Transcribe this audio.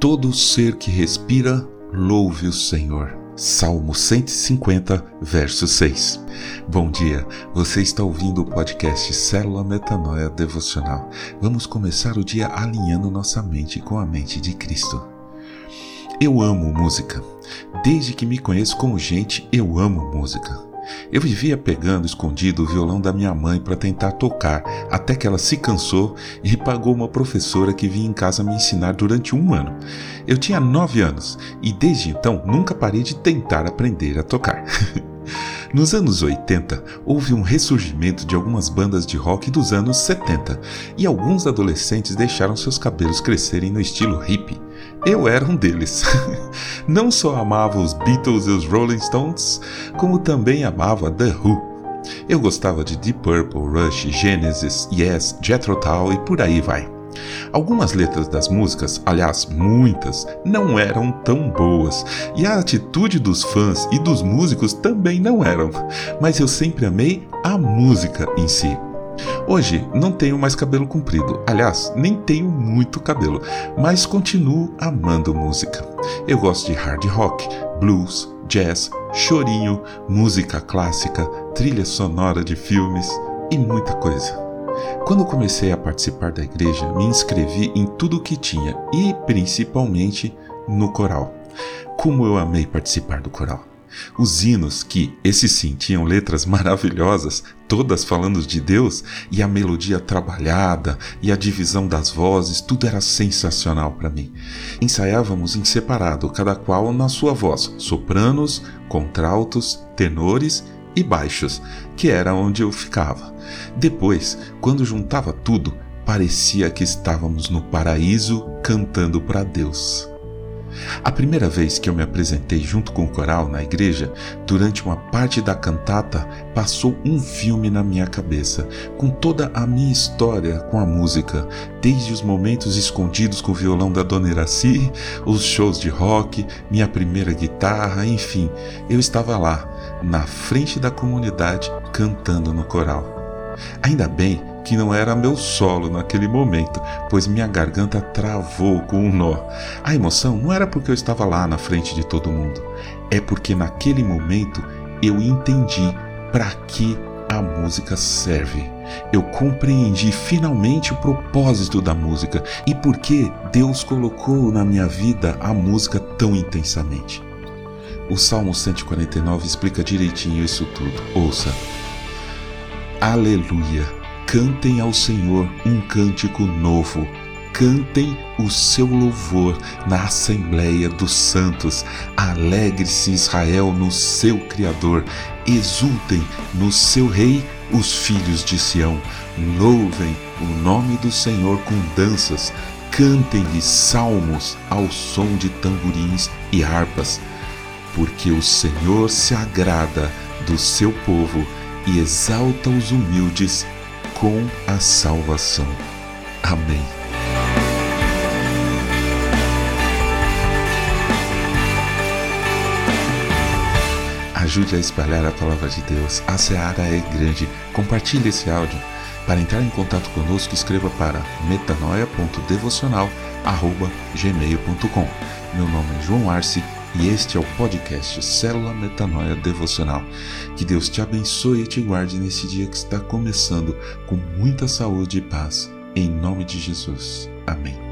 Todo ser que respira, louve o Senhor. Salmo 150, verso 6. Bom dia, você está ouvindo o podcast Célula Metanoia Devocional. Vamos começar o dia alinhando nossa mente com a mente de Cristo. Eu amo música. Desde que me conheço como gente, eu amo música. Eu vivia pegando escondido o violão da minha mãe para tentar tocar, até que ela se cansou e pagou uma professora que vinha em casa me ensinar durante um ano. Eu tinha nove anos e desde então nunca parei de tentar aprender a tocar. Nos anos 80, houve um ressurgimento de algumas bandas de rock dos anos 70 e alguns adolescentes deixaram seus cabelos crescerem no estilo hippie. Eu era um deles. Não só amava os Beatles e os Rolling Stones, como também amava The Who. Eu gostava de Deep Purple, Rush, Genesis, Yes, Jethro Tull e por aí vai. Algumas letras das músicas, aliás, muitas, não eram tão boas, e a atitude dos fãs e dos músicos também não eram, mas eu sempre amei a música em si. Hoje não tenho mais cabelo comprido, aliás, nem tenho muito cabelo, mas continuo amando música. Eu gosto de hard rock, blues, jazz, chorinho, música clássica, trilha sonora de filmes e muita coisa. Quando comecei a participar da igreja, me inscrevi em tudo o que tinha e principalmente no coral. Como eu amei participar do coral! Os hinos, que, esses sim, tinham letras maravilhosas, todas falando de Deus, e a melodia trabalhada, e a divisão das vozes, tudo era sensacional para mim. Ensaiávamos em separado, cada qual na sua voz, sopranos, contraltos, tenores e baixos, que era onde eu ficava. Depois, quando juntava tudo, parecia que estávamos no paraíso cantando para Deus. A primeira vez que eu me apresentei junto com o coral na igreja, durante uma parte da cantata, passou um filme na minha cabeça, com toda a minha história com a música, desde os momentos escondidos com o violão da Dona Iraci, os shows de rock, minha primeira guitarra, enfim, eu estava lá, na frente da comunidade, cantando no coral. Ainda bem que não era meu solo naquele momento, pois minha garganta travou com um nó. A emoção não era porque eu estava lá na frente de todo mundo, é porque naquele momento eu entendi para que a música serve. Eu compreendi finalmente o propósito da música e por que Deus colocou na minha vida a música tão intensamente. O Salmo 149 explica direitinho isso tudo. Ouça. Aleluia! Cantem ao Senhor um cântico novo. Cantem o seu louvor na Assembleia dos Santos. Alegre-se Israel no seu Criador. Exultem no seu Rei os filhos de Sião. Louvem o nome do Senhor com danças. Cantem-lhe salmos ao som de tamborins e harpas. Porque o Senhor se agrada do seu povo e exalta os humildes com a salvação. Amém. Ajude a espalhar a palavra de Deus. A seara é grande. Compartilhe esse áudio. Para entrar em contato conosco, escreva para metanoia.devocional.gmail.com Meu nome é João Arce e este é o podcast Célula Metanoia Devocional. Que Deus te abençoe e te guarde nesse dia que está começando com muita saúde e paz. Em nome de Jesus. Amém.